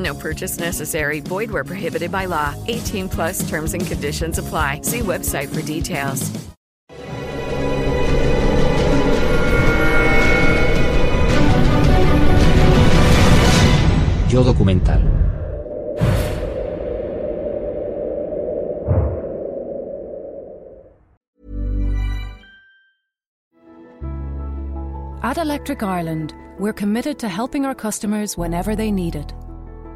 No purchase necessary. Void where prohibited by law. 18 plus terms and conditions apply. See website for details. Yo documental. At Electric Ireland, we're committed to helping our customers whenever they need it.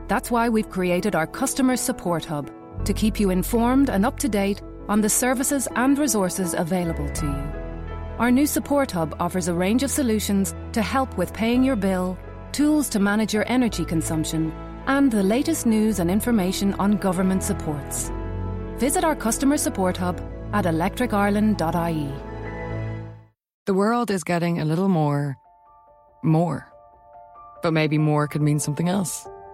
That's why we've created our Customer Support Hub to keep you informed and up to date on the services and resources available to you. Our new Support Hub offers a range of solutions to help with paying your bill, tools to manage your energy consumption, and the latest news and information on government supports. Visit our Customer Support Hub at electricireland.ie. The world is getting a little more. more. But maybe more could mean something else.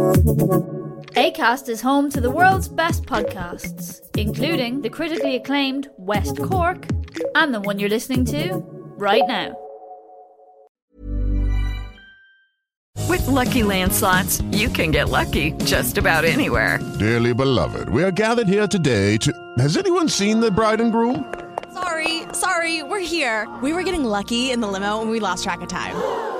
ACAST is home to the world's best podcasts, including the critically acclaimed West Cork and the one you're listening to right now. With Lucky Land slots, you can get lucky just about anywhere. Dearly beloved, we are gathered here today to. Has anyone seen the bride and groom? Sorry, sorry, we're here. We were getting lucky in the limo and we lost track of time.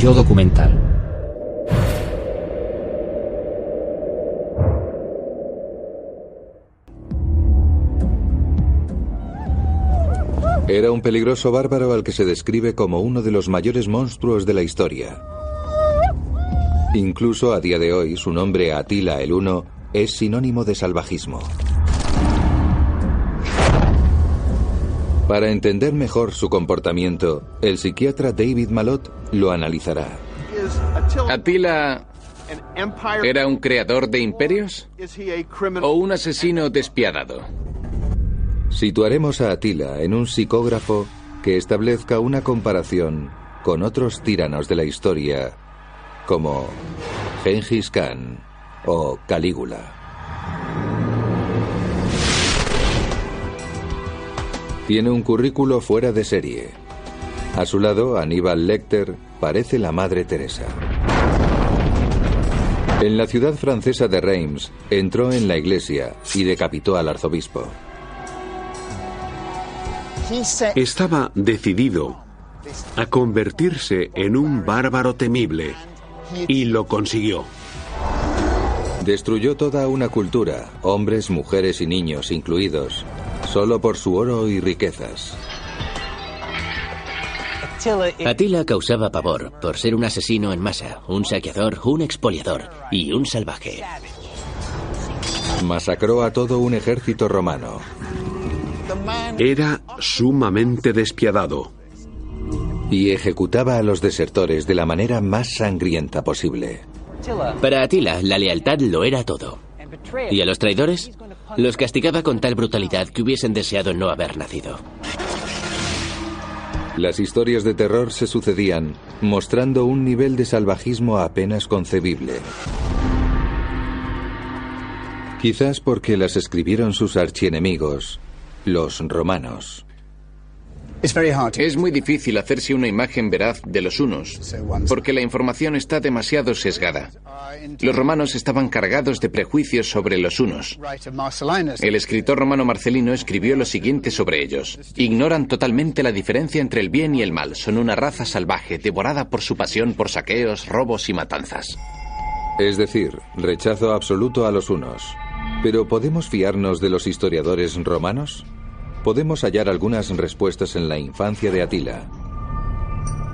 Yo documental. Era un peligroso bárbaro al que se describe como uno de los mayores monstruos de la historia. Incluso a día de hoy su nombre Atila el Uno es sinónimo de salvajismo. Para entender mejor su comportamiento, el psiquiatra David Malott lo analizará. ¿Atila era un creador de imperios? ¿O un asesino despiadado? Situaremos a Atila en un psicógrafo que establezca una comparación con otros tiranos de la historia, como Gengis Khan o Calígula. Tiene un currículo fuera de serie. A su lado, Aníbal Lecter parece la Madre Teresa. En la ciudad francesa de Reims, entró en la iglesia y decapitó al arzobispo. Estaba decidido a convertirse en un bárbaro temible y lo consiguió. Destruyó toda una cultura, hombres, mujeres y niños incluidos, solo por su oro y riquezas. Atila causaba pavor por ser un asesino en masa, un saqueador, un expoliador y un salvaje. Masacró a todo un ejército romano. Era sumamente despiadado. Y ejecutaba a los desertores de la manera más sangrienta posible. Para Atila, la lealtad lo era todo. ¿Y a los traidores? Los castigaba con tal brutalidad que hubiesen deseado no haber nacido. Las historias de terror se sucedían, mostrando un nivel de salvajismo apenas concebible. Quizás porque las escribieron sus archienemigos, los romanos. Es muy difícil hacerse una imagen veraz de los unos, porque la información está demasiado sesgada. Los romanos estaban cargados de prejuicios sobre los unos. El escritor romano Marcelino escribió lo siguiente sobre ellos. Ignoran totalmente la diferencia entre el bien y el mal. Son una raza salvaje, devorada por su pasión por saqueos, robos y matanzas. Es decir, rechazo absoluto a los unos. Pero ¿podemos fiarnos de los historiadores romanos? Podemos hallar algunas respuestas en la infancia de Atila.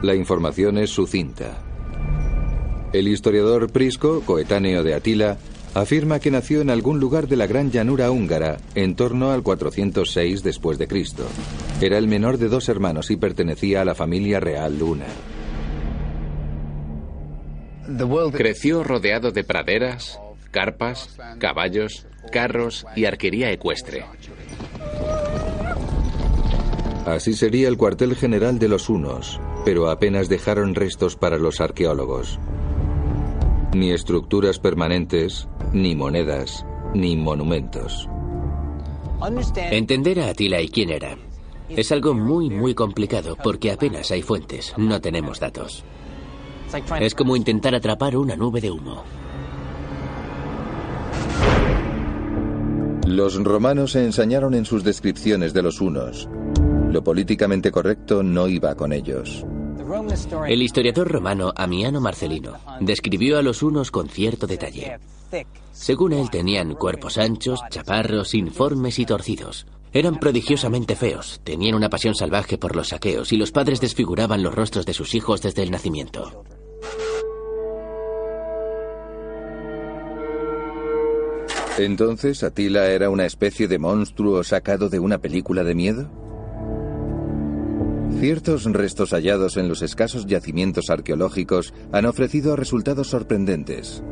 La información es sucinta. El historiador Prisco, coetáneo de Atila, afirma que nació en algún lugar de la gran llanura húngara en torno al 406 después de Cristo. Era el menor de dos hermanos y pertenecía a la familia real Luna. Creció rodeado de praderas, carpas, caballos, carros y arquería ecuestre. Así sería el cuartel general de los hunos, pero apenas dejaron restos para los arqueólogos. Ni estructuras permanentes, ni monedas, ni monumentos. Entender a Atila y quién era es algo muy, muy complicado porque apenas hay fuentes, no tenemos datos. Es como intentar atrapar una nube de humo. Los romanos se ensañaron en sus descripciones de los hunos. Lo políticamente correcto no iba con ellos. El historiador romano Amiano Marcelino describió a los unos con cierto detalle. Según él, tenían cuerpos anchos, chaparros, informes y torcidos. Eran prodigiosamente feos, tenían una pasión salvaje por los saqueos y los padres desfiguraban los rostros de sus hijos desde el nacimiento. Entonces, ¿Atila era una especie de monstruo sacado de una película de miedo? Ciertos restos hallados en los escasos yacimientos arqueológicos han ofrecido resultados sorprendentes.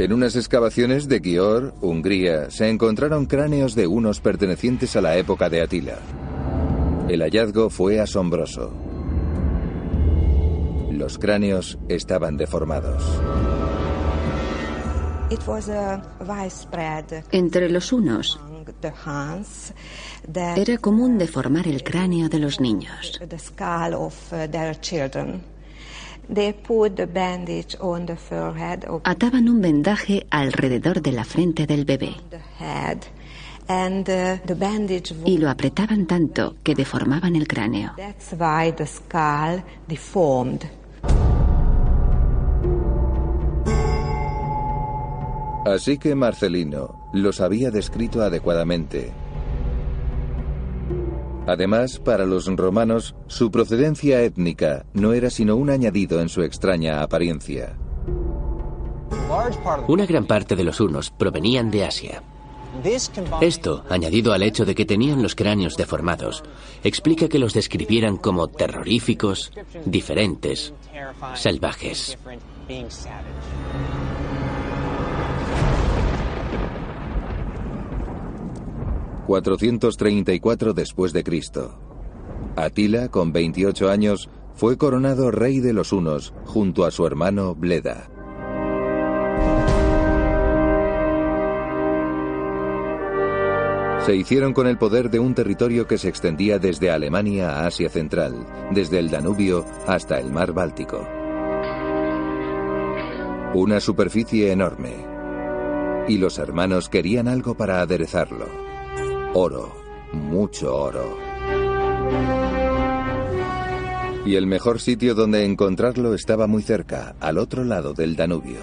En unas excavaciones de Győr, Hungría, se encontraron cráneos de unos pertenecientes a la época de Atila. El hallazgo fue asombroso. Los cráneos estaban deformados. Entre los unos era común deformar el cráneo de los niños. Ataban un vendaje alrededor de la frente del bebé. Y lo apretaban tanto que deformaban el cráneo. Así que Marcelino los había descrito adecuadamente. Además, para los romanos, su procedencia étnica no era sino un añadido en su extraña apariencia. Una gran parte de los hunos provenían de Asia. Esto, añadido al hecho de que tenían los cráneos deformados, explica que los describieran como terroríficos, diferentes, salvajes. 434 después de Cristo. Atila, con 28 años, fue coronado rey de los hunos junto a su hermano Bleda. Se hicieron con el poder de un territorio que se extendía desde Alemania a Asia Central, desde el Danubio hasta el mar Báltico. Una superficie enorme. Y los hermanos querían algo para aderezarlo. Oro, mucho oro. Y el mejor sitio donde encontrarlo estaba muy cerca, al otro lado del Danubio.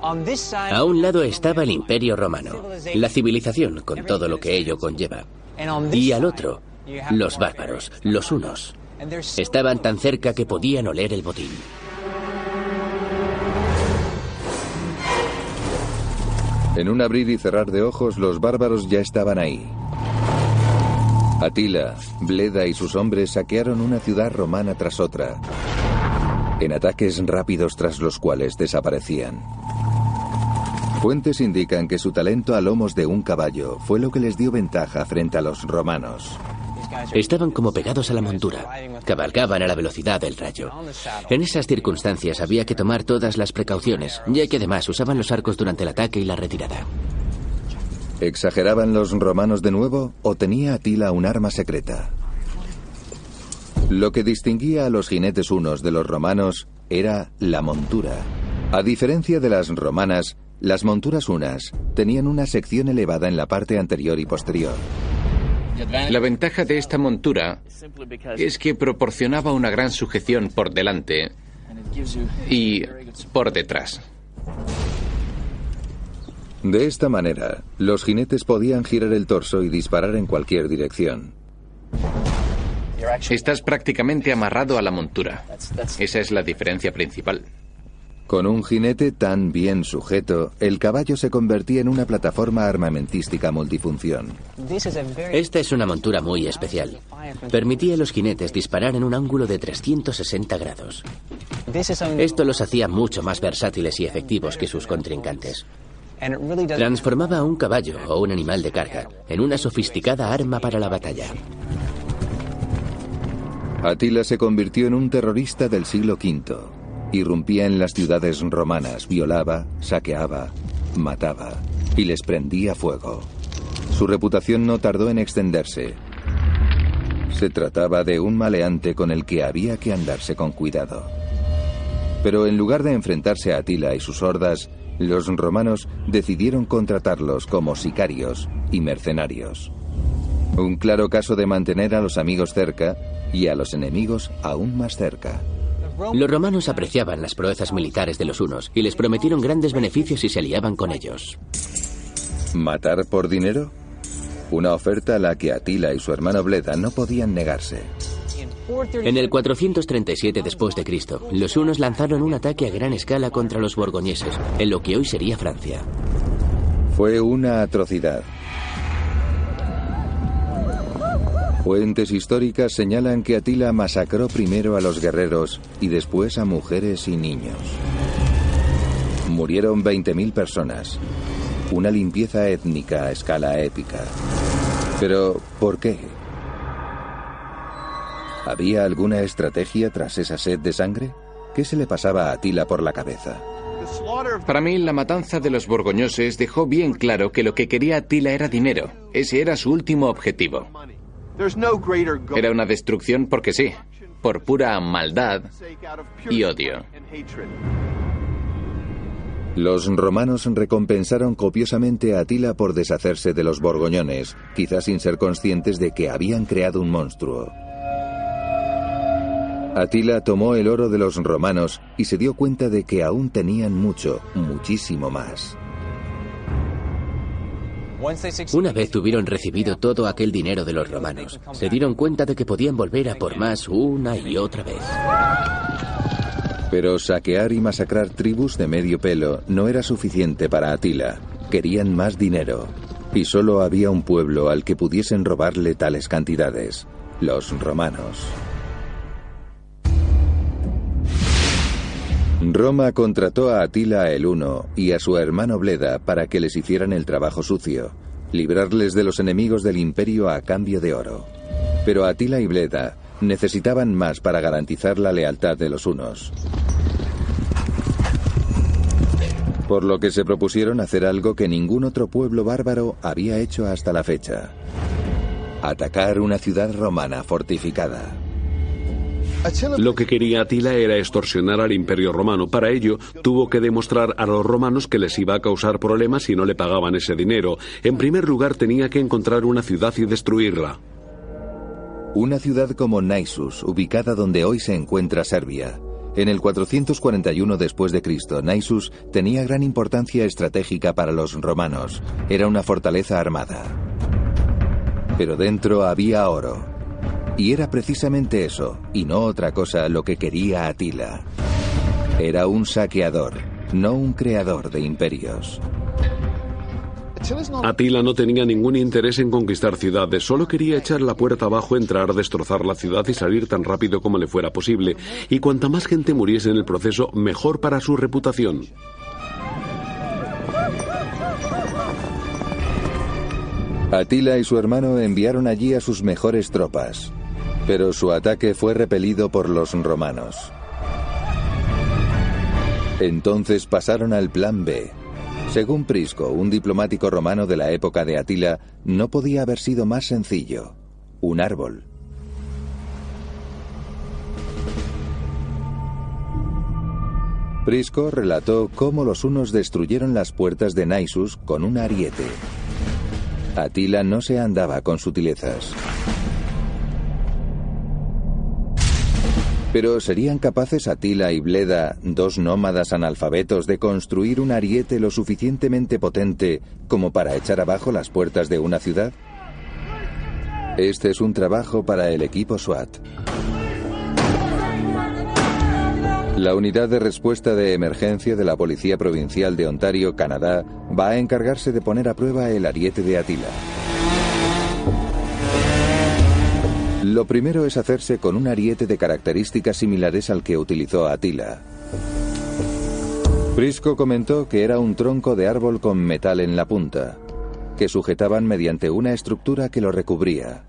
A un lado estaba el Imperio Romano, la civilización con todo lo que ello conlleva. Y al otro, los bárbaros, los hunos. Estaban tan cerca que podían oler el botín. En un abrir y cerrar de ojos, los bárbaros ya estaban ahí. Atila, Bleda y sus hombres saquearon una ciudad romana tras otra, en ataques rápidos tras los cuales desaparecían. Fuentes indican que su talento a lomos de un caballo fue lo que les dio ventaja frente a los romanos. Estaban como pegados a la montura, cabalgaban a la velocidad del rayo. En esas circunstancias había que tomar todas las precauciones, ya que además usaban los arcos durante el ataque y la retirada. ¿Exageraban los romanos de nuevo o tenía Atila un arma secreta? Lo que distinguía a los jinetes unos de los romanos era la montura. A diferencia de las romanas, las monturas unas tenían una sección elevada en la parte anterior y posterior. La ventaja de esta montura es que proporcionaba una gran sujeción por delante y por detrás. De esta manera, los jinetes podían girar el torso y disparar en cualquier dirección. Estás prácticamente amarrado a la montura. Esa es la diferencia principal. Con un jinete tan bien sujeto, el caballo se convertía en una plataforma armamentística multifunción. Esta es una montura muy especial. Permitía a los jinetes disparar en un ángulo de 360 grados. Esto los hacía mucho más versátiles y efectivos que sus contrincantes. Transformaba a un caballo o un animal de carga en una sofisticada arma para la batalla. Atila se convirtió en un terrorista del siglo V. Irrumpía en las ciudades romanas, violaba, saqueaba, mataba y les prendía fuego. Su reputación no tardó en extenderse. Se trataba de un maleante con el que había que andarse con cuidado. Pero en lugar de enfrentarse a Atila y sus hordas, los romanos decidieron contratarlos como sicarios y mercenarios. Un claro caso de mantener a los amigos cerca y a los enemigos aún más cerca. Los romanos apreciaban las proezas militares de los hunos y les prometieron grandes beneficios si se aliaban con ellos. ¿Matar por dinero? Una oferta a la que Atila y su hermano Bleda no podían negarse. En el 437 después de Cristo, los hunos lanzaron un ataque a gran escala contra los borgoñeses, en lo que hoy sería Francia. Fue una atrocidad. Fuentes históricas señalan que Atila masacró primero a los guerreros y después a mujeres y niños. Murieron 20.000 personas. Una limpieza étnica a escala épica. Pero, ¿por qué? ¿Había alguna estrategia tras esa sed de sangre? ¿Qué se le pasaba a Atila por la cabeza? Para mí, la matanza de los borgoñoses dejó bien claro que lo que quería Atila era dinero. Ese era su último objetivo. Era una destrucción porque sí, por pura maldad y odio. Los romanos recompensaron copiosamente a Atila por deshacerse de los borgoñones, quizás sin ser conscientes de que habían creado un monstruo. Atila tomó el oro de los romanos y se dio cuenta de que aún tenían mucho, muchísimo más. Una vez tuvieron recibido todo aquel dinero de los romanos, se dieron cuenta de que podían volver a por más una y otra vez. Pero saquear y masacrar tribus de medio pelo no era suficiente para Atila. Querían más dinero. Y solo había un pueblo al que pudiesen robarle tales cantidades. Los romanos. Roma contrató a Atila el Uno y a su hermano Bleda para que les hicieran el trabajo sucio, librarles de los enemigos del imperio a cambio de oro. Pero Atila y Bleda necesitaban más para garantizar la lealtad de los unos. Por lo que se propusieron hacer algo que ningún otro pueblo bárbaro había hecho hasta la fecha. Atacar una ciudad romana fortificada. Lo que quería Atila era extorsionar al imperio romano. Para ello, tuvo que demostrar a los romanos que les iba a causar problemas si no le pagaban ese dinero. En primer lugar, tenía que encontrar una ciudad y destruirla. Una ciudad como Naissus, ubicada donde hoy se encuentra Serbia. En el 441 después de Cristo, tenía gran importancia estratégica para los romanos. Era una fortaleza armada. Pero dentro había oro. Y era precisamente eso, y no otra cosa, lo que quería Atila. Era un saqueador, no un creador de imperios. Atila no tenía ningún interés en conquistar ciudades, solo quería echar la puerta abajo, entrar, destrozar la ciudad y salir tan rápido como le fuera posible. Y cuanta más gente muriese en el proceso, mejor para su reputación. Atila y su hermano enviaron allí a sus mejores tropas, pero su ataque fue repelido por los romanos. Entonces pasaron al plan B. Según Prisco, un diplomático romano de la época de Atila, no podía haber sido más sencillo. Un árbol. Prisco relató cómo los unos destruyeron las puertas de Naissus con un ariete. Atila no se andaba con sutilezas. Pero ¿serían capaces Atila y Bleda, dos nómadas analfabetos, de construir un ariete lo suficientemente potente como para echar abajo las puertas de una ciudad? Este es un trabajo para el equipo SWAT. La unidad de respuesta de emergencia de la Policía Provincial de Ontario, Canadá, va a encargarse de poner a prueba el ariete de Atila. Lo primero es hacerse con un ariete de características similares al que utilizó Atila. Prisco comentó que era un tronco de árbol con metal en la punta, que sujetaban mediante una estructura que lo recubría.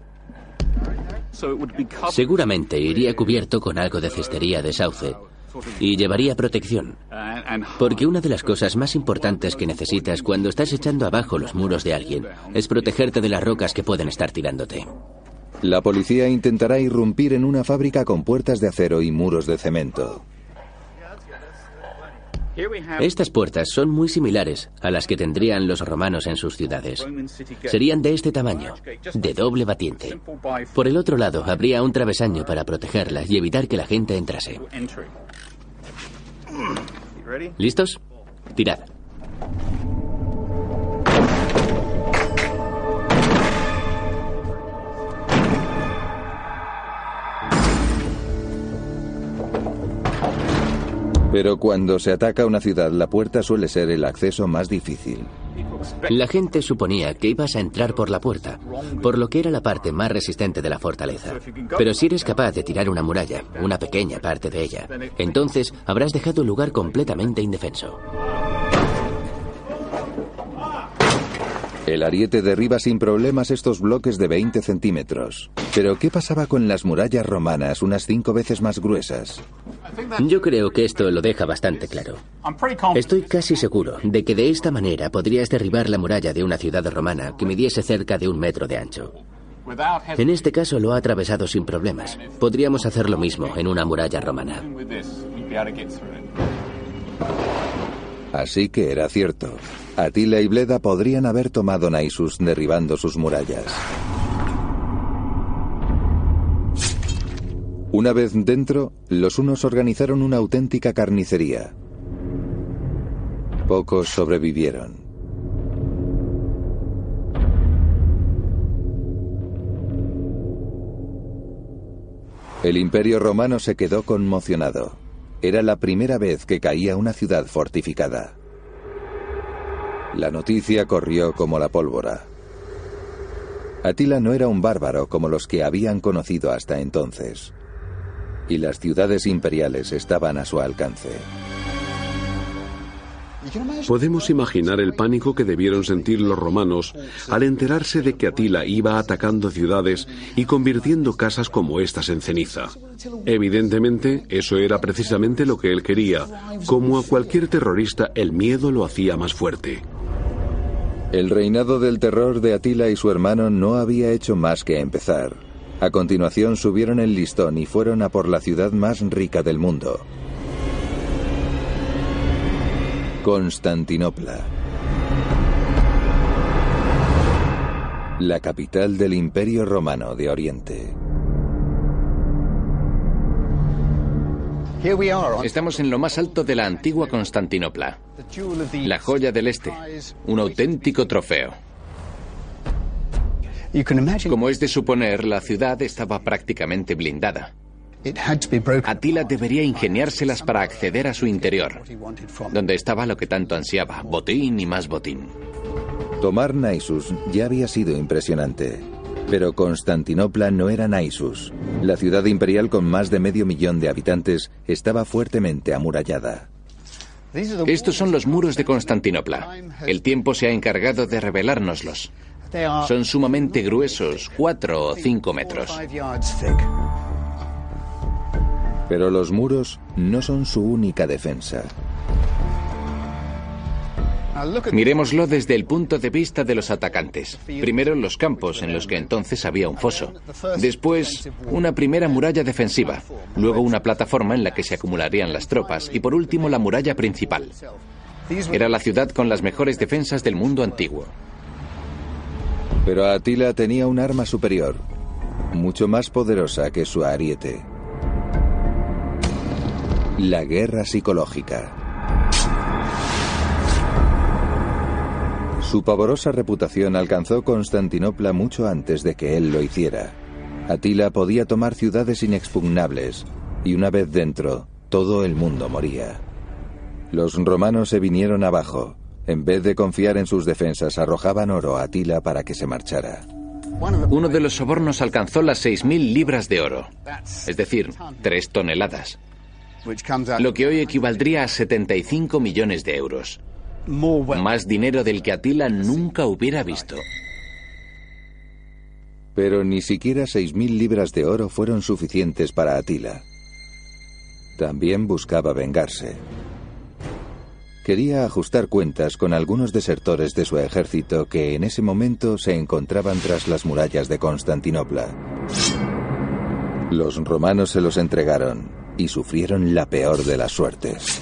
Seguramente iría cubierto con algo de cestería de sauce y llevaría protección. Porque una de las cosas más importantes que necesitas cuando estás echando abajo los muros de alguien es protegerte de las rocas que pueden estar tirándote. La policía intentará irrumpir en una fábrica con puertas de acero y muros de cemento. Estas puertas son muy similares a las que tendrían los romanos en sus ciudades. Serían de este tamaño, de doble batiente. Por el otro lado habría un travesaño para protegerlas y evitar que la gente entrase. ¿Listos? Tirad. Pero cuando se ataca una ciudad, la puerta suele ser el acceso más difícil. La gente suponía que ibas a entrar por la puerta, por lo que era la parte más resistente de la fortaleza. Pero si eres capaz de tirar una muralla, una pequeña parte de ella, entonces habrás dejado el lugar completamente indefenso. El ariete derriba sin problemas estos bloques de 20 centímetros. Pero ¿qué pasaba con las murallas romanas, unas cinco veces más gruesas? Yo creo que esto lo deja bastante claro. Estoy casi seguro de que de esta manera podrías derribar la muralla de una ciudad romana que midiese cerca de un metro de ancho. En este caso lo ha atravesado sin problemas. Podríamos hacer lo mismo en una muralla romana. Así que era cierto. Atila y Bleda podrían haber tomado Naissus derribando sus murallas. Una vez dentro, los unos organizaron una auténtica carnicería. Pocos sobrevivieron. El imperio romano se quedó conmocionado. Era la primera vez que caía una ciudad fortificada. La noticia corrió como la pólvora. Atila no era un bárbaro como los que habían conocido hasta entonces. Y las ciudades imperiales estaban a su alcance. Podemos imaginar el pánico que debieron sentir los romanos al enterarse de que Atila iba atacando ciudades y convirtiendo casas como estas en ceniza. Evidentemente, eso era precisamente lo que él quería. Como a cualquier terrorista, el miedo lo hacía más fuerte. El reinado del terror de Atila y su hermano no había hecho más que empezar. A continuación subieron el listón y fueron a por la ciudad más rica del mundo, Constantinopla. La capital del Imperio Romano de Oriente. Estamos en lo más alto de la antigua Constantinopla, la joya del Este, un auténtico trofeo. Como es de suponer, la ciudad estaba prácticamente blindada. Atila debería ingeniárselas para acceder a su interior, donde estaba lo que tanto ansiaba, botín y más botín. Tomar Naissus ya había sido impresionante, pero Constantinopla no era Naissus. La ciudad imperial con más de medio millón de habitantes estaba fuertemente amurallada. Estos son los muros de Constantinopla. El tiempo se ha encargado de revelárnoslos. Son sumamente gruesos, cuatro o cinco metros. Pero los muros no son su única defensa. Miremoslo desde el punto de vista de los atacantes. Primero los campos en los que entonces había un foso. Después una primera muralla defensiva. Luego una plataforma en la que se acumularían las tropas. Y por último la muralla principal. Era la ciudad con las mejores defensas del mundo antiguo. Pero Atila tenía un arma superior, mucho más poderosa que su ariete. La guerra psicológica. Su pavorosa reputación alcanzó Constantinopla mucho antes de que él lo hiciera. Atila podía tomar ciudades inexpugnables, y una vez dentro, todo el mundo moría. Los romanos se vinieron abajo. En vez de confiar en sus defensas, arrojaban oro a Atila para que se marchara. Uno de los sobornos alcanzó las 6.000 libras de oro, es decir, 3 toneladas lo que hoy equivaldría a 75 millones de euros. Más dinero del que Atila nunca hubiera visto. Pero ni siquiera 6.000 libras de oro fueron suficientes para Atila. También buscaba vengarse. Quería ajustar cuentas con algunos desertores de su ejército que en ese momento se encontraban tras las murallas de Constantinopla. Los romanos se los entregaron y sufrieron la peor de las suertes.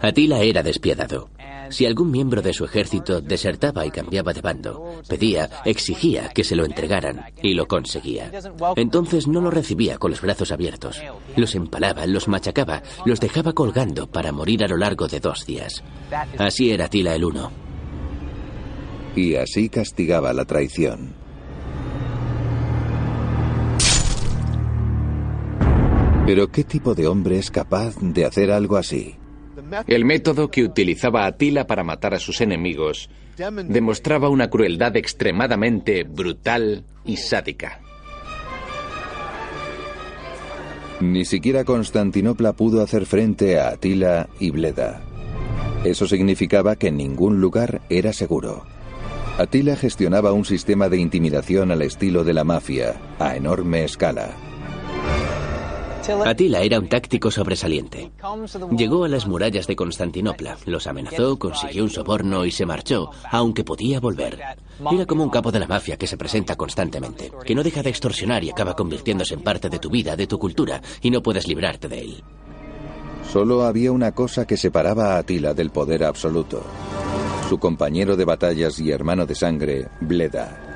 Atila era despiadado. Si algún miembro de su ejército desertaba y cambiaba de bando, pedía, exigía que se lo entregaran y lo conseguía. Entonces no lo recibía con los brazos abiertos. Los empalaba, los machacaba, los dejaba colgando para morir a lo largo de dos días. Así era Atila el Uno. Y así castigaba la traición. Pero ¿qué tipo de hombre es capaz de hacer algo así? El método que utilizaba Atila para matar a sus enemigos demostraba una crueldad extremadamente brutal y sádica. Ni siquiera Constantinopla pudo hacer frente a Atila y Bleda. Eso significaba que ningún lugar era seguro. Atila gestionaba un sistema de intimidación al estilo de la mafia, a enorme escala. Atila era un táctico sobresaliente. Llegó a las murallas de Constantinopla, los amenazó, consiguió un soborno y se marchó, aunque podía volver. Era como un capo de la mafia que se presenta constantemente, que no deja de extorsionar y acaba convirtiéndose en parte de tu vida, de tu cultura, y no puedes librarte de él. Solo había una cosa que separaba a Atila del poder absoluto. Su compañero de batallas y hermano de sangre, Bleda.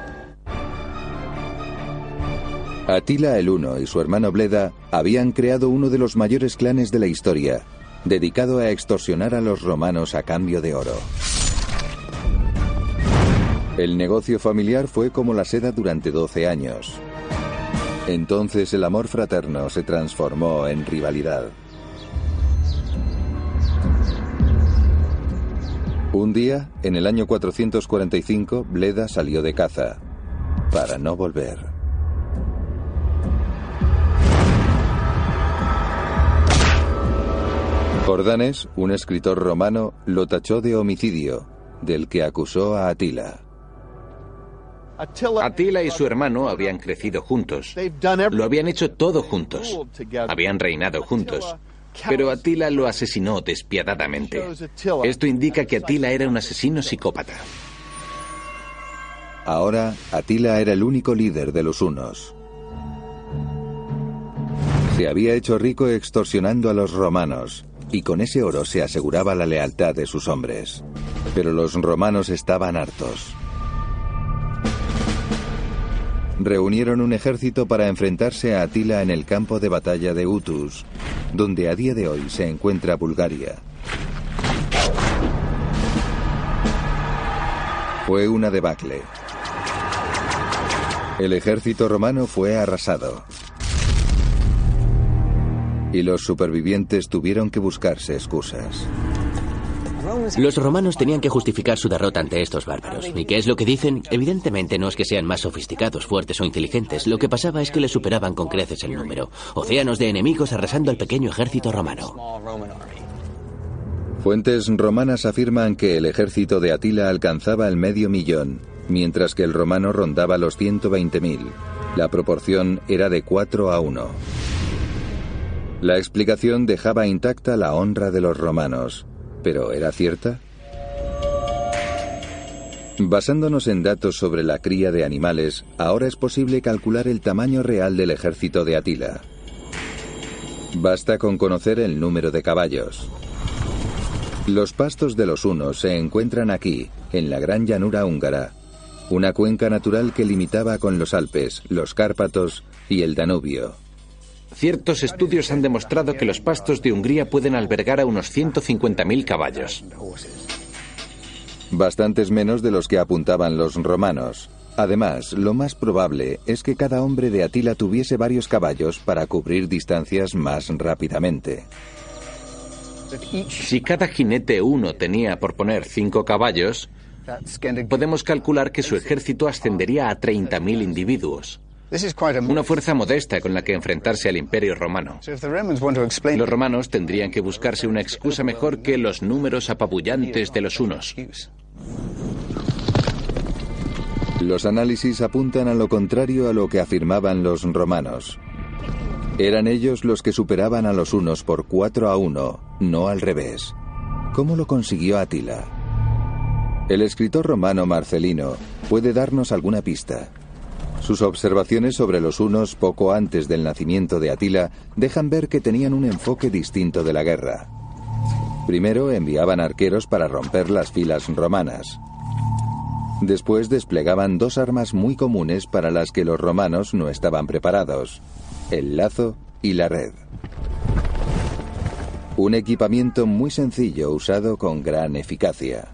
Atila el Uno y su hermano Bleda habían creado uno de los mayores clanes de la historia, dedicado a extorsionar a los romanos a cambio de oro. El negocio familiar fue como la seda durante 12 años. Entonces el amor fraterno se transformó en rivalidad. Un día, en el año 445, Bleda salió de caza, para no volver. Jordanes, un escritor romano, lo tachó de homicidio, del que acusó a Atila. Atila y su hermano habían crecido juntos. Lo habían hecho todo juntos. Habían reinado juntos. Pero Atila lo asesinó despiadadamente. Esto indica que Atila era un asesino psicópata. Ahora, Atila era el único líder de los hunos. Se había hecho rico extorsionando a los romanos, y con ese oro se aseguraba la lealtad de sus hombres. Pero los romanos estaban hartos. Reunieron un ejército para enfrentarse a Atila en el campo de batalla de Utus, donde a día de hoy se encuentra Bulgaria. Fue una debacle. El ejército romano fue arrasado. Y los supervivientes tuvieron que buscarse excusas. Los romanos tenían que justificar su derrota ante estos bárbaros. ¿Y qué es lo que dicen? Evidentemente no es que sean más sofisticados, fuertes o inteligentes. Lo que pasaba es que les superaban con creces el número. Océanos de enemigos arrasando al pequeño ejército romano. Fuentes romanas afirman que el ejército de Atila alcanzaba el medio millón, mientras que el romano rondaba los 120.000. La proporción era de 4 a 1. La explicación dejaba intacta la honra de los romanos. ¿Pero era cierta? Basándonos en datos sobre la cría de animales, ahora es posible calcular el tamaño real del ejército de Atila. Basta con conocer el número de caballos. Los pastos de los hunos se encuentran aquí, en la gran llanura húngara, una cuenca natural que limitaba con los Alpes, los Cárpatos y el Danubio. Ciertos estudios han demostrado que los pastos de Hungría pueden albergar a unos 150.000 caballos. Bastantes menos de los que apuntaban los romanos. Además, lo más probable es que cada hombre de Atila tuviese varios caballos para cubrir distancias más rápidamente. Si cada jinete uno tenía, por poner, cinco caballos, podemos calcular que su ejército ascendería a 30.000 individuos. Una fuerza modesta con la que enfrentarse al imperio romano. Los romanos tendrían que buscarse una excusa mejor que los números apabullantes de los unos. Los análisis apuntan a lo contrario a lo que afirmaban los romanos. Eran ellos los que superaban a los unos por 4 a 1, no al revés. ¿Cómo lo consiguió Atila? El escritor romano Marcelino puede darnos alguna pista. Sus observaciones sobre los hunos poco antes del nacimiento de Atila dejan ver que tenían un enfoque distinto de la guerra. Primero enviaban arqueros para romper las filas romanas. Después desplegaban dos armas muy comunes para las que los romanos no estaban preparados, el lazo y la red. Un equipamiento muy sencillo usado con gran eficacia.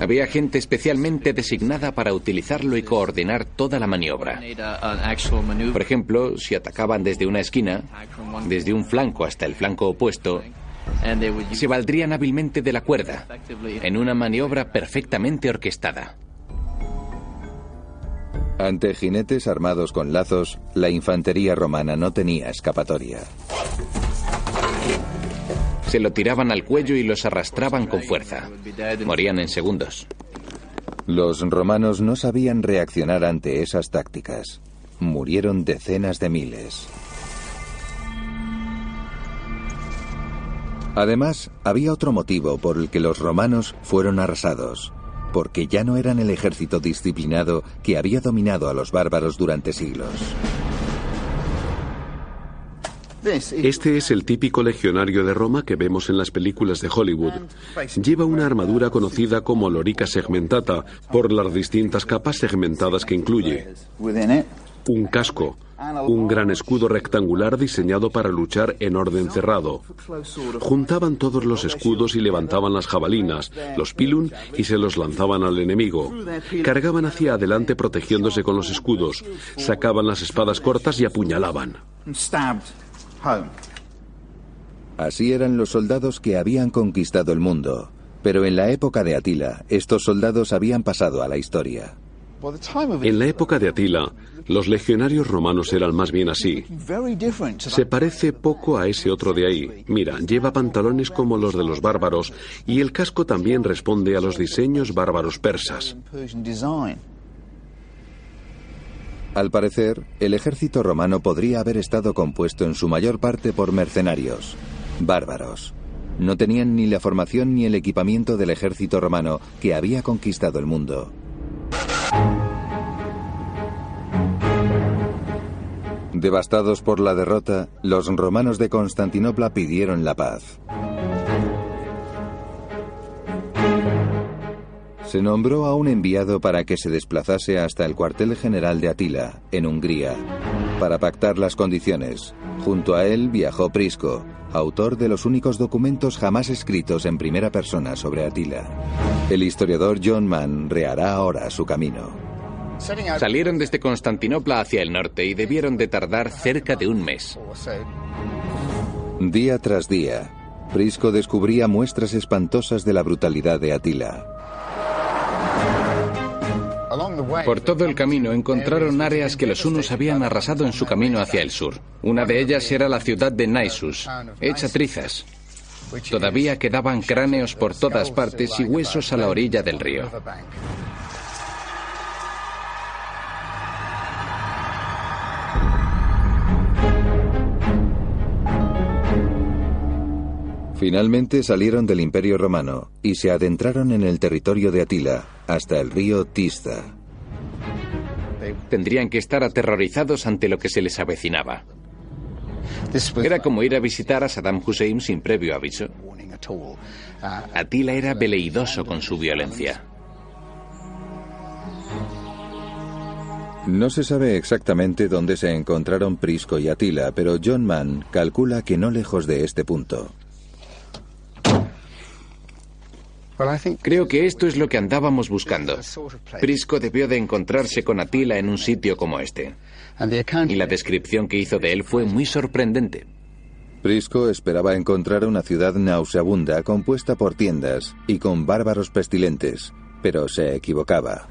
Había gente especialmente designada para utilizarlo y coordinar toda la maniobra. Por ejemplo, si atacaban desde una esquina, desde un flanco hasta el flanco opuesto, se valdrían hábilmente de la cuerda, en una maniobra perfectamente orquestada. Ante jinetes armados con lazos, la infantería romana no tenía escapatoria. Se lo tiraban al cuello y los arrastraban con fuerza. Morían en segundos. Los romanos no sabían reaccionar ante esas tácticas. Murieron decenas de miles. Además, había otro motivo por el que los romanos fueron arrasados, porque ya no eran el ejército disciplinado que había dominado a los bárbaros durante siglos. Este es el típico legionario de Roma que vemos en las películas de Hollywood. Lleva una armadura conocida como lorica segmentata por las distintas capas segmentadas que incluye. un casco, un gran escudo rectangular diseñado para luchar en orden cerrado. Juntaban todos los escudos y levantaban las jabalinas, los pilun y se los lanzaban al enemigo. Cargaban hacia adelante protegiéndose con los escudos, sacaban las espadas cortas y apuñalaban. Así eran los soldados que habían conquistado el mundo. Pero en la época de Atila, estos soldados habían pasado a la historia. En la época de Atila, los legionarios romanos eran más bien así. Se parece poco a ese otro de ahí. Mira, lleva pantalones como los de los bárbaros y el casco también responde a los diseños bárbaros persas. Al parecer, el ejército romano podría haber estado compuesto en su mayor parte por mercenarios, bárbaros. No tenían ni la formación ni el equipamiento del ejército romano que había conquistado el mundo. Devastados por la derrota, los romanos de Constantinopla pidieron la paz. Se nombró a un enviado para que se desplazase hasta el cuartel general de Atila, en Hungría, para pactar las condiciones. Junto a él viajó Prisco, autor de los únicos documentos jamás escritos en primera persona sobre Atila. El historiador John Mann rehará ahora su camino. Salieron desde Constantinopla hacia el norte y debieron de tardar cerca de un mes. Día tras día, Prisco descubría muestras espantosas de la brutalidad de Atila. Por todo el camino encontraron áreas que los hunos habían arrasado en su camino hacia el sur. Una de ellas era la ciudad de Naissus, hecha trizas. Todavía quedaban cráneos por todas partes y huesos a la orilla del río. Finalmente salieron del Imperio Romano y se adentraron en el territorio de Atila, hasta el río Tista. Tendrían que estar aterrorizados ante lo que se les avecinaba. Era como ir a visitar a Saddam Hussein sin previo aviso. Atila era veleidoso con su violencia. No se sabe exactamente dónde se encontraron Prisco y Atila, pero John Mann calcula que no lejos de este punto. Creo que esto es lo que andábamos buscando. Prisco debió de encontrarse con Atila en un sitio como este. Y la descripción que hizo de él fue muy sorprendente. Prisco esperaba encontrar una ciudad nauseabunda compuesta por tiendas y con bárbaros pestilentes, pero se equivocaba.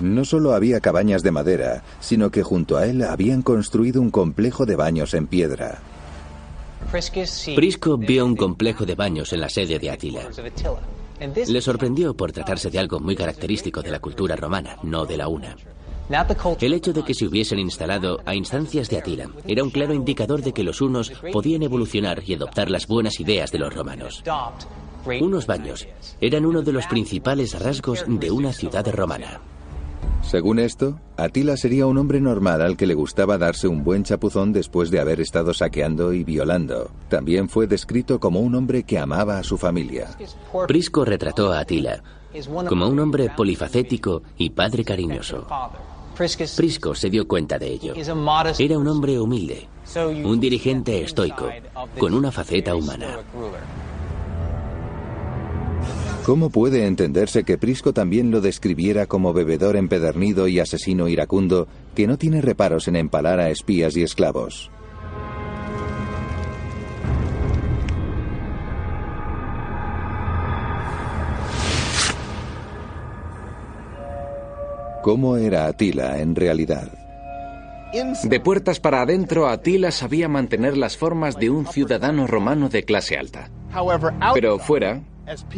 No solo había cabañas de madera, sino que junto a él habían construido un complejo de baños en piedra. Prisco vio un complejo de baños en la sede de Atila. Le sorprendió por tratarse de algo muy característico de la cultura romana, no de la una. El hecho de que se hubiesen instalado a instancias de Atila era un claro indicador de que los unos podían evolucionar y adoptar las buenas ideas de los romanos. Unos baños eran uno de los principales rasgos de una ciudad romana. Según esto, Atila sería un hombre normal al que le gustaba darse un buen chapuzón después de haber estado saqueando y violando. También fue descrito como un hombre que amaba a su familia. Prisco retrató a Atila como un hombre polifacético y padre cariñoso. Prisco se dio cuenta de ello. Era un hombre humilde, un dirigente estoico, con una faceta humana. ¿Cómo puede entenderse que Prisco también lo describiera como bebedor empedernido y asesino iracundo que no tiene reparos en empalar a espías y esclavos? ¿Cómo era Atila en realidad? De puertas para adentro, Atila sabía mantener las formas de un ciudadano romano de clase alta. Pero fuera,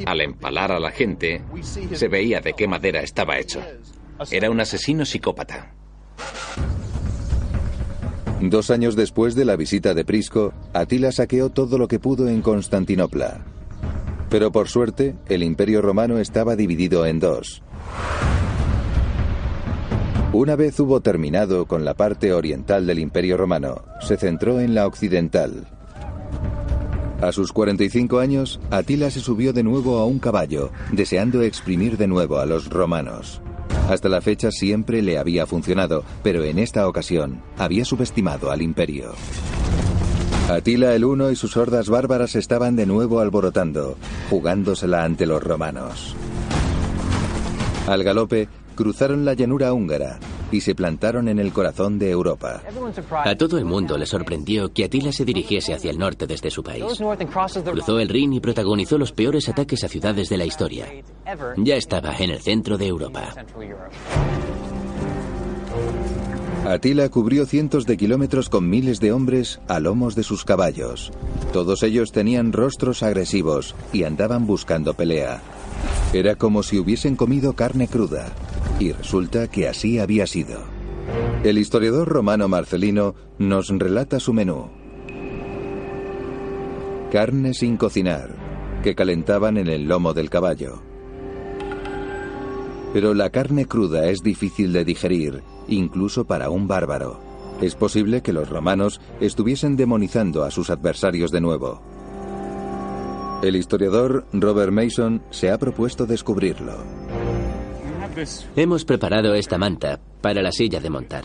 al empalar a la gente, se veía de qué madera estaba hecho. Era un asesino psicópata. Dos años después de la visita de Prisco, Atila saqueó todo lo que pudo en Constantinopla. Pero por suerte, el imperio romano estaba dividido en dos. Una vez hubo terminado con la parte oriental del imperio romano, se centró en la occidental, a sus 45 años, Atila se subió de nuevo a un caballo, deseando exprimir de nuevo a los romanos. Hasta la fecha siempre le había funcionado, pero en esta ocasión había subestimado al imperio. Atila el Uno y sus hordas bárbaras estaban de nuevo alborotando, jugándosela ante los romanos. Al galope, cruzaron la llanura húngara y se plantaron en el corazón de Europa. A todo el mundo le sorprendió que Atila se dirigiese hacia el norte desde su país. Cruzó el Rin y protagonizó los peores ataques a ciudades de la historia. Ya estaba en el centro de Europa. Atila cubrió cientos de kilómetros con miles de hombres a lomos de sus caballos. Todos ellos tenían rostros agresivos y andaban buscando pelea. Era como si hubiesen comido carne cruda, y resulta que así había sido. El historiador romano Marcelino nos relata su menú. Carne sin cocinar, que calentaban en el lomo del caballo. Pero la carne cruda es difícil de digerir, incluso para un bárbaro. Es posible que los romanos estuviesen demonizando a sus adversarios de nuevo. El historiador Robert Mason se ha propuesto descubrirlo. Hemos preparado esta manta para la silla de montar,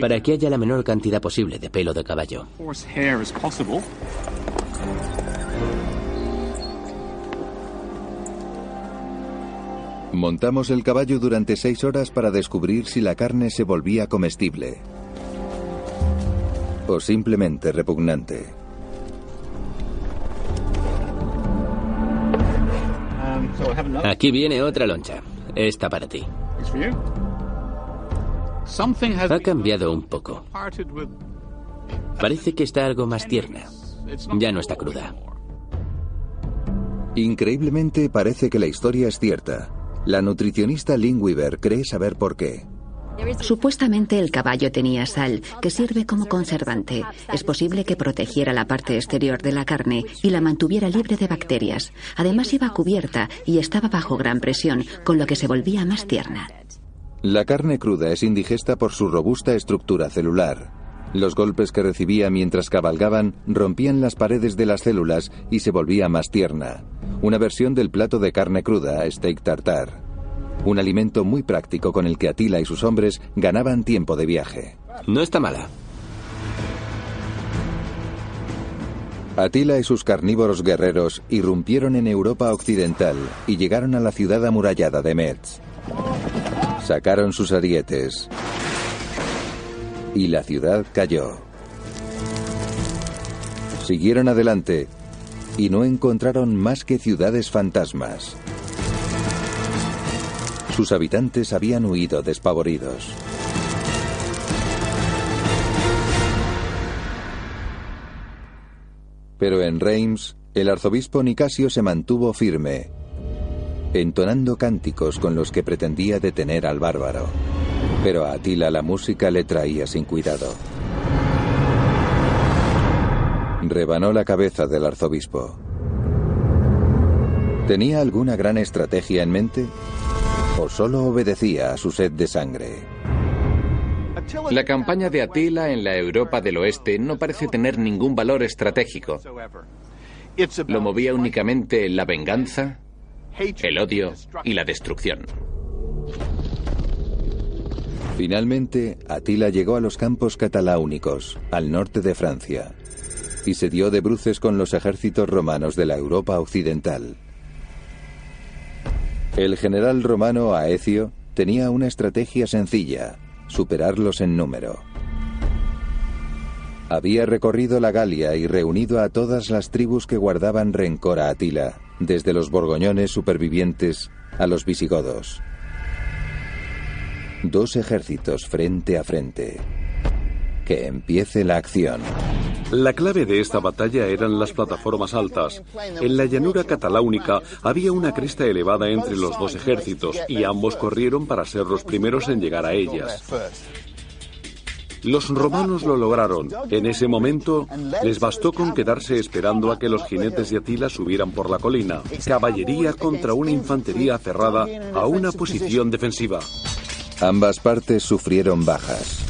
para que haya la menor cantidad posible de pelo de caballo. Montamos el caballo durante seis horas para descubrir si la carne se volvía comestible o simplemente repugnante. Aquí viene otra loncha. Esta para ti. Ha cambiado un poco. Parece que está algo más tierna. Ya no está cruda. Increíblemente parece que la historia es cierta. La nutricionista Lynn Weaver cree saber por qué. Supuestamente el caballo tenía sal, que sirve como conservante. Es posible que protegiera la parte exterior de la carne y la mantuviera libre de bacterias. Además iba cubierta y estaba bajo gran presión, con lo que se volvía más tierna. La carne cruda es indigesta por su robusta estructura celular. Los golpes que recibía mientras cabalgaban rompían las paredes de las células y se volvía más tierna. Una versión del plato de carne cruda, steak tartar. Un alimento muy práctico con el que Atila y sus hombres ganaban tiempo de viaje. No está mala. Atila y sus carnívoros guerreros irrumpieron en Europa occidental y llegaron a la ciudad amurallada de Metz. Sacaron sus arietes y la ciudad cayó. Siguieron adelante y no encontraron más que ciudades fantasmas. Sus habitantes habían huido despavoridos. Pero en Reims, el arzobispo Nicasio se mantuvo firme, entonando cánticos con los que pretendía detener al bárbaro. Pero a Atila la música le traía sin cuidado. Rebanó la cabeza del arzobispo. ¿Tenía alguna gran estrategia en mente? ¿O solo obedecía a su sed de sangre? La campaña de Atila en la Europa del Oeste no parece tener ningún valor estratégico. Lo movía únicamente la venganza, el odio y la destrucción. Finalmente, Atila llegó a los campos cataláunicos, al norte de Francia, y se dio de bruces con los ejércitos romanos de la Europa occidental. El general romano Aecio tenía una estrategia sencilla, superarlos en número. Había recorrido la Galia y reunido a todas las tribus que guardaban rencor a Atila, desde los borgoñones supervivientes a los visigodos. Dos ejércitos frente a frente. Que empiece la acción. La clave de esta batalla eran las plataformas altas. En la llanura cataláunica había una cresta elevada entre los dos ejércitos y ambos corrieron para ser los primeros en llegar a ellas. Los romanos lo lograron. En ese momento les bastó con quedarse esperando a que los jinetes de Atila subieran por la colina. Caballería contra una infantería aferrada a una posición defensiva. Ambas partes sufrieron bajas.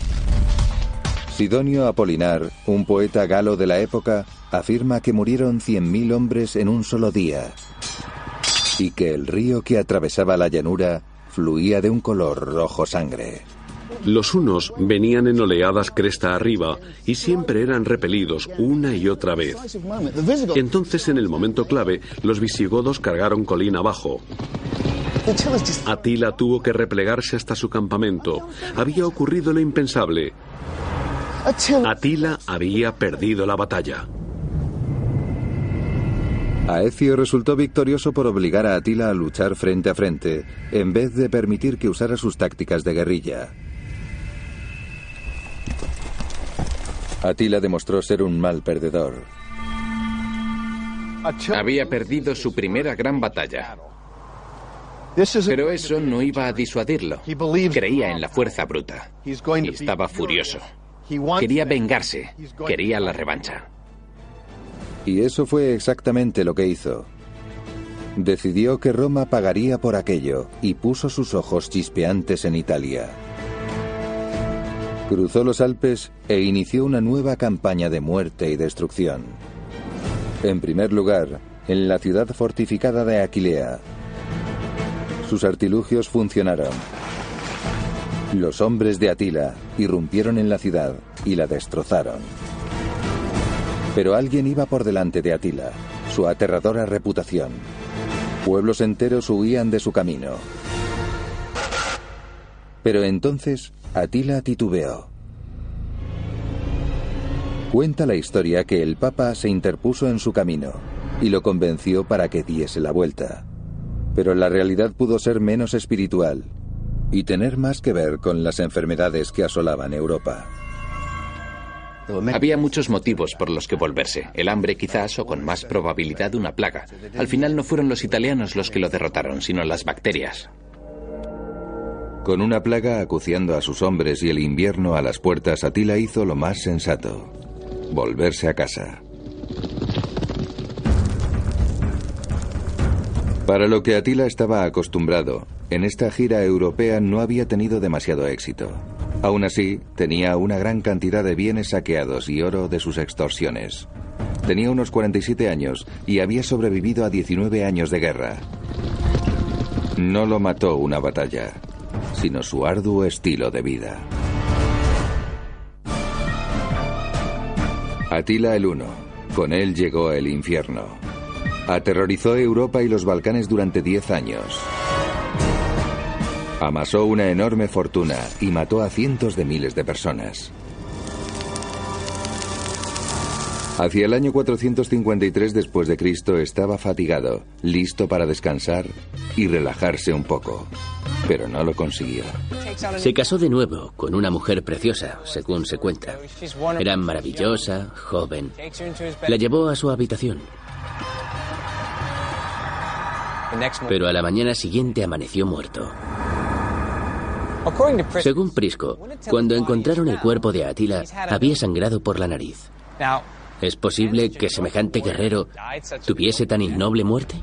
Sidonio Apolinar, un poeta galo de la época, afirma que murieron 100.000 hombres en un solo día y que el río que atravesaba la llanura fluía de un color rojo sangre. Los unos venían en oleadas cresta arriba y siempre eran repelidos una y otra vez. Entonces, en el momento clave, los visigodos cargaron colina abajo. Atila tuvo que replegarse hasta su campamento. Había ocurrido lo impensable. Atila había perdido la batalla. Aecio resultó victorioso por obligar a Atila a luchar frente a frente, en vez de permitir que usara sus tácticas de guerrilla. Atila demostró ser un mal perdedor. Había perdido su primera gran batalla. Pero eso no iba a disuadirlo. Creía en la fuerza bruta. Y estaba furioso. Quería vengarse. Quería la revancha. Y eso fue exactamente lo que hizo. Decidió que Roma pagaría por aquello y puso sus ojos chispeantes en Italia. Cruzó los Alpes e inició una nueva campaña de muerte y destrucción. En primer lugar, en la ciudad fortificada de Aquilea. Sus artilugios funcionaron. Los hombres de Atila irrumpieron en la ciudad y la destrozaron. Pero alguien iba por delante de Atila, su aterradora reputación. Pueblos enteros huían de su camino. Pero entonces Atila titubeó. Cuenta la historia que el Papa se interpuso en su camino y lo convenció para que diese la vuelta. Pero la realidad pudo ser menos espiritual y tener más que ver con las enfermedades que asolaban Europa. Había muchos motivos por los que volverse. El hambre quizás o con más probabilidad una plaga. Al final no fueron los italianos los que lo derrotaron, sino las bacterias. Con una plaga acuciando a sus hombres y el invierno a las puertas, Atila hizo lo más sensato, volverse a casa. Para lo que Atila estaba acostumbrado, en esta gira europea no había tenido demasiado éxito. Aún así, tenía una gran cantidad de bienes saqueados y oro de sus extorsiones. Tenía unos 47 años y había sobrevivido a 19 años de guerra. No lo mató una batalla, sino su arduo estilo de vida. Atila el Uno. Con él llegó el infierno. Aterrorizó Europa y los Balcanes durante 10 años. Amasó una enorme fortuna y mató a cientos de miles de personas. Hacia el año 453 después de Cristo estaba fatigado, listo para descansar y relajarse un poco, pero no lo consiguió. Se casó de nuevo con una mujer preciosa, según se cuenta. Era maravillosa, joven. La llevó a su habitación. Pero a la mañana siguiente amaneció muerto. Según Prisco, cuando encontraron el cuerpo de Atila, había sangrado por la nariz. ¿Es posible que semejante guerrero tuviese tan innoble muerte?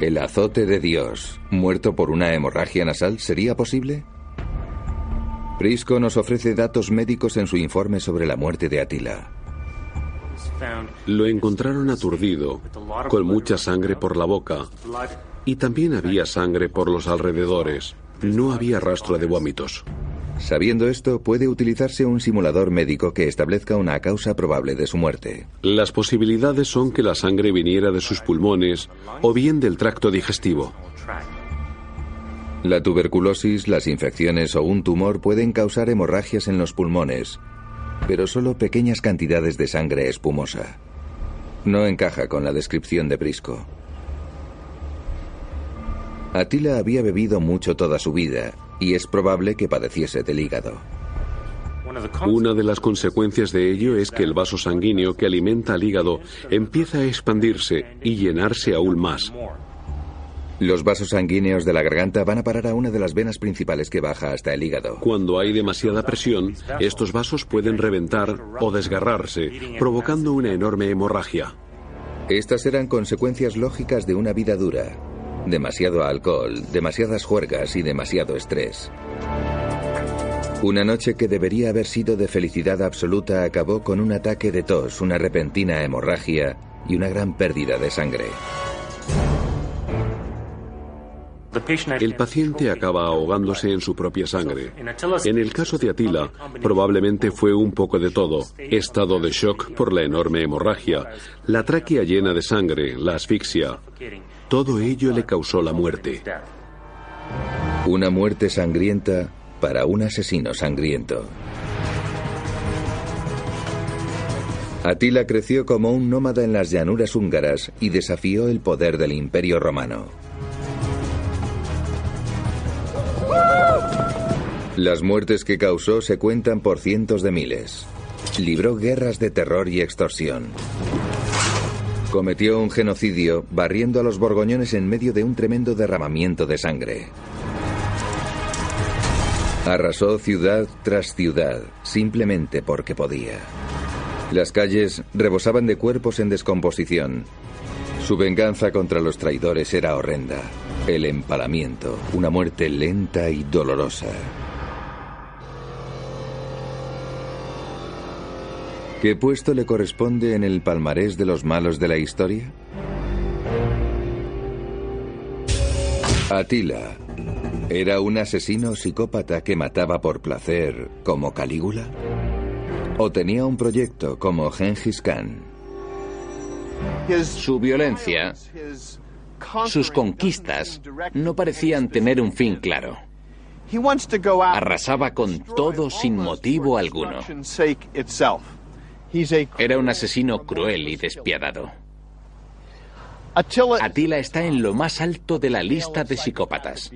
¿El azote de Dios, muerto por una hemorragia nasal, sería posible? Prisco nos ofrece datos médicos en su informe sobre la muerte de Atila. Lo encontraron aturdido, con mucha sangre por la boca, y también había sangre por los alrededores. No había rastro de vómitos. Sabiendo esto, puede utilizarse un simulador médico que establezca una causa probable de su muerte. Las posibilidades son que la sangre viniera de sus pulmones o bien del tracto digestivo. La tuberculosis, las infecciones o un tumor pueden causar hemorragias en los pulmones, pero solo pequeñas cantidades de sangre espumosa. No encaja con la descripción de Prisco. Atila había bebido mucho toda su vida y es probable que padeciese del hígado. Una de las consecuencias de ello es que el vaso sanguíneo que alimenta al hígado empieza a expandirse y llenarse aún más. Los vasos sanguíneos de la garganta van a parar a una de las venas principales que baja hasta el hígado. Cuando hay demasiada presión, estos vasos pueden reventar o desgarrarse, provocando una enorme hemorragia. Estas eran consecuencias lógicas de una vida dura, Demasiado alcohol, demasiadas juergas y demasiado estrés. Una noche que debería haber sido de felicidad absoluta acabó con un ataque de tos, una repentina hemorragia y una gran pérdida de sangre. El paciente acaba ahogándose en su propia sangre. En el caso de Atila, probablemente fue un poco de todo. Estado de shock por la enorme hemorragia, la tráquea llena de sangre, la asfixia. Todo ello le causó la muerte. Una muerte sangrienta para un asesino sangriento. Atila creció como un nómada en las llanuras húngaras y desafió el poder del imperio romano. Las muertes que causó se cuentan por cientos de miles. Libró guerras de terror y extorsión. Cometió un genocidio barriendo a los borgoñones en medio de un tremendo derramamiento de sangre. Arrasó ciudad tras ciudad, simplemente porque podía. Las calles rebosaban de cuerpos en descomposición. Su venganza contra los traidores era horrenda. El empalamiento, una muerte lenta y dolorosa. ¿Qué puesto le corresponde en el palmarés de los malos de la historia? Atila. ¿Era un asesino psicópata que mataba por placer como Calígula? ¿O tenía un proyecto como Genghis Khan? Su violencia, sus conquistas, no parecían tener un fin claro. Arrasaba con todo sin motivo alguno. Era un asesino cruel y despiadado. Atila está en lo más alto de la lista de psicópatas.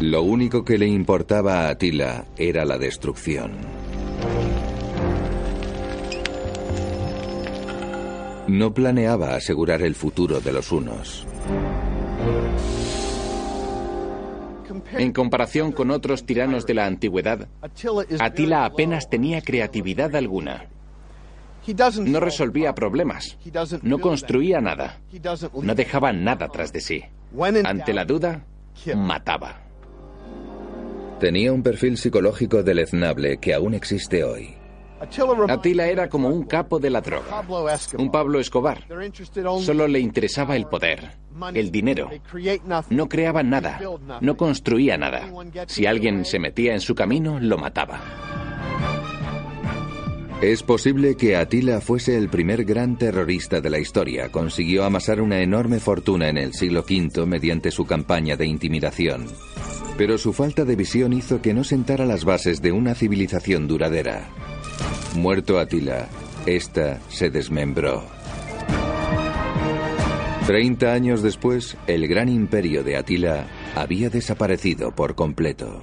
Lo único que le importaba a Atila era la destrucción. No planeaba asegurar el futuro de los unos. En comparación con otros tiranos de la antigüedad, Atila apenas tenía creatividad alguna. No resolvía problemas, no construía nada, no dejaba nada tras de sí. Ante la duda, mataba. Tenía un perfil psicológico deleznable que aún existe hoy. Atila era como un capo de la droga, un Pablo Escobar. Solo le interesaba el poder, el dinero. No creaba nada, no construía nada. Si alguien se metía en su camino, lo mataba. Es posible que Atila fuese el primer gran terrorista de la historia. Consiguió amasar una enorme fortuna en el siglo V mediante su campaña de intimidación. Pero su falta de visión hizo que no sentara las bases de una civilización duradera. Muerto Atila, esta se desmembró. Treinta años después, el gran imperio de Atila había desaparecido por completo.